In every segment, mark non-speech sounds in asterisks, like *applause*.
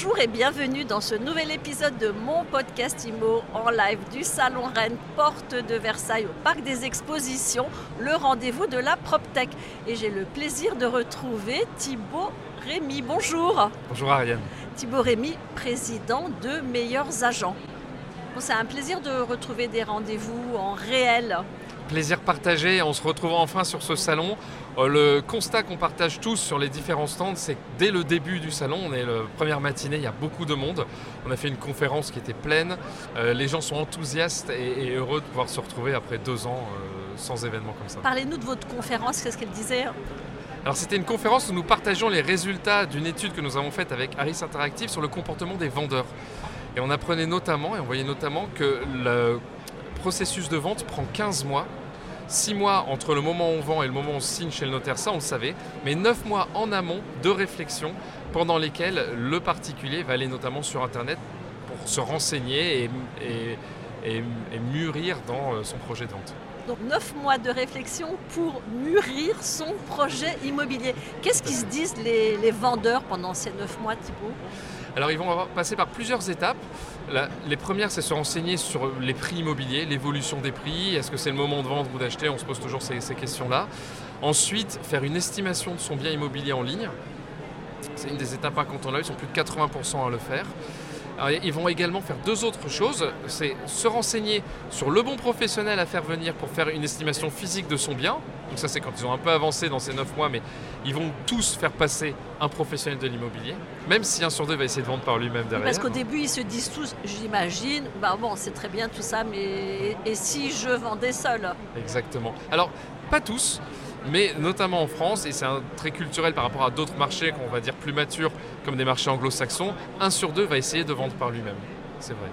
Bonjour et bienvenue dans ce nouvel épisode de mon podcast IMO en live du Salon Rennes, porte de Versailles au Parc des Expositions, le rendez-vous de la PropTech. Et j'ai le plaisir de retrouver Thibaut Rémy. Bonjour. Bonjour Ariane. Thibaut Rémy, président de Meilleurs Agents. C'est un plaisir de retrouver des rendez-vous en réel plaisir partagé. On se retrouve enfin sur ce salon. Euh, le constat qu'on partage tous sur les différents stands, c'est que dès le début du salon, on est la première matinée, il y a beaucoup de monde. On a fait une conférence qui était pleine. Euh, les gens sont enthousiastes et, heureux de pouvoir se retrouver après deux ans euh, sans événement comme ça. Parlez-nous de votre conférence, qu'est-ce qu'elle disait alors c'était une conférence où nous partageons les résultats d'une étude que nous avons faite avec Harris Interactive sur le comportement des vendeurs. Et on apprenait notamment, et on voyait notamment que le processus de vente prend 15 mois 6 mois entre le moment où on vend et le moment où on signe chez le notaire, ça on le savait, mais 9 mois en amont de réflexion pendant lesquels le particulier va aller notamment sur Internet pour se renseigner et, mûrir dans euh, son projet de vente. Donc 9 mois de réflexion pour mûrir son projet immobilier. Qu'est-ce qu'ils se disent les, vendeurs pendant ces 9 mois Thibault? Alors ils vont passer par plusieurs étapes. les premières, c'est se renseigner sur les prix immobiliers, l'évolution des prix, est-ce que c'est le moment de vendre ou d'acheter, on se pose toujours ces, questions-là. Ensuite, faire une estimation de son bien immobilier en ligne. C'est une des étapes incontournables, ils sont plus de 80% à le faire ils vont également faire deux autres choses. C'est se renseigner sur le bon professionnel à faire venir pour faire une estimation physique de son bien. Donc ça c'est quand ils ont un peu avancé dans ces neuf mois, mais ils vont tous faire passer un professionnel de l'immobilier, même si un sur deux va essayer de vendre par lui-même derrière. Parce qu'au début ils se disent tous, j'imagine, bah bon c'est très bien tout ça, mais et si je vendais seul? Exactement. Alors pas tous mais notamment en France, et c'est très culturel par rapport à d'autres marchés qu'on va dire plus matures, comme des marchés anglo-saxons, un sur deux va essayer de vendre par lui-même. C'est vrai.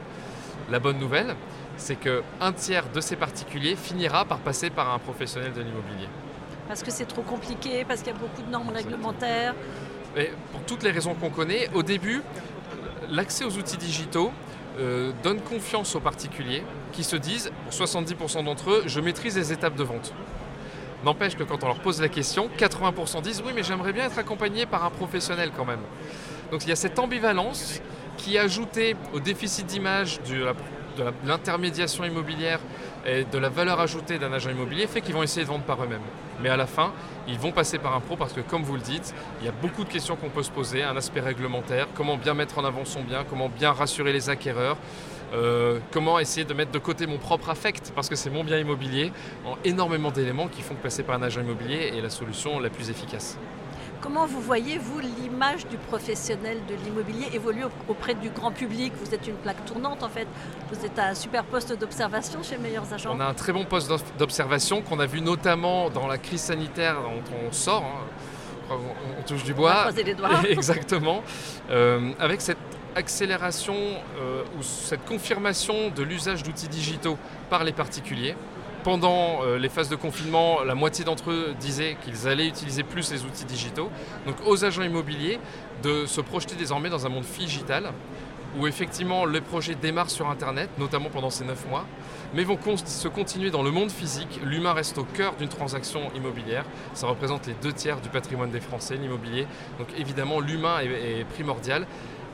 La bonne nouvelle, c'est qu'un tiers de ces particuliers finira par passer par un professionnel de l'immobilier. Parce que c'est trop compliqué, parce qu'il y a beaucoup de normes réglementaires. Et pour toutes les raisons qu'on connaît, au début, l'accès aux outils digitaux euh, donne confiance aux particuliers qui se disent, pour 70% d'entre eux, je maîtrise les étapes de vente. N'empêche que quand on leur pose la question, 80% disent oui mais j'aimerais bien être accompagné par un professionnel quand même. Donc il y a cette ambivalence qui ajoutée au déficit d'image de l'intermédiation immobilière et de la valeur ajoutée d'un agent immobilier fait qu'ils vont essayer de vendre par eux-mêmes. Mais à la fin, ils vont passer par un pro parce que, comme vous le dites, il y a beaucoup de questions qu'on peut se poser, un aspect réglementaire, comment bien mettre en avant son bien, comment bien rassurer les acquéreurs, euh, comment essayer de mettre de côté mon propre affect, parce que c'est mon bien immobilier, en énormément d'éléments qui font que passer par un agent immobilier est la solution la plus efficace. Comment vous voyez, vous, l'image du professionnel de l'immobilier évoluer auprès du grand public? Vous êtes une plaque tournante, en fait. Vous êtes un super poste d'observation chez Meilleurs Agents. On a un très bon poste d'observation qu'on a vu notamment dans la crise sanitaire dont on sort. Hein. On, touche du bois. On les doigts. *laughs* Exactement. Euh, avec cette accélération euh, ou cette confirmation de l'usage d'outils digitaux par les particuliers. Pendant euh, les phases de confinement, la moitié d'entre eux disaient qu'ils allaient utiliser plus les outils digitaux. Donc aux agents immobiliers de se projeter désormais dans un monde digital où effectivement les projets démarrent sur Internet, notamment pendant ces 9 mois, mais vont se continuer dans le monde physique. L'humain reste au cœur d'une transaction immobilière. Ça représente les deux tiers du patrimoine des Français, l'immobilier. Donc évidemment, l'humain est primordial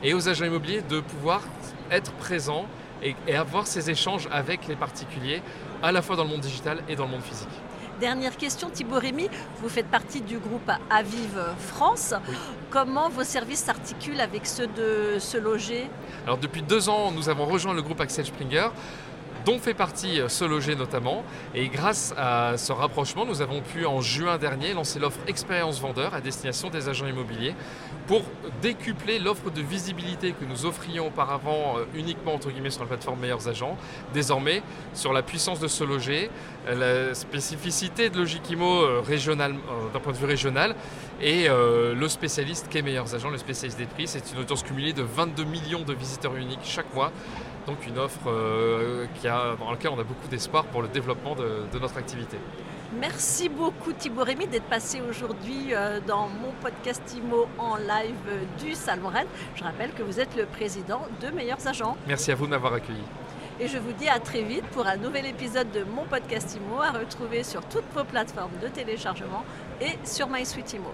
et aux agents immobiliers de pouvoir être présents et, avoir ces échanges avec les particuliers, à la fois dans le monde digital et dans le monde physique. Dernière question, Thibaut Rémy, vous faites partie du groupe Avive France. Comment vos services s'articulent avec ceux de Se Loger? Alors depuis deux ans, nous avons rejoint le groupe Axel Springer dont fait partie euh, Se Loger notamment. Et grâce à ce rapprochement, nous avons pu en juin dernier lancer l'offre Expérience Vendeur à destination des agents immobiliers pour décupler l'offre de visibilité que nous offrions auparavant euh, uniquement sur la plateforme Meilleurs Agents, désormais sur la puissance de Se Loger, euh, la spécificité de Logikimo d'un point de vue régional et le spécialiste qu'est Meilleurs Agents, le spécialiste des prix. C'est une audience cumulée de 22 millions de visiteurs uniques chaque mois donc une offre euh, qui a, dans laquelle on a beaucoup d'espoir pour le développement de, notre activité. Merci beaucoup Thibaut Rémy d'être passé aujourd'hui euh, dans mon podcast IMO en live du Salon Rennes. Je rappelle que vous êtes le président de Meilleurs Agents. Merci à vous de m'avoir accueilli. Et je vous dis à très vite pour un nouvel épisode de mon podcast IMO à retrouver sur toutes vos plateformes de téléchargement et sur MySuite IMO.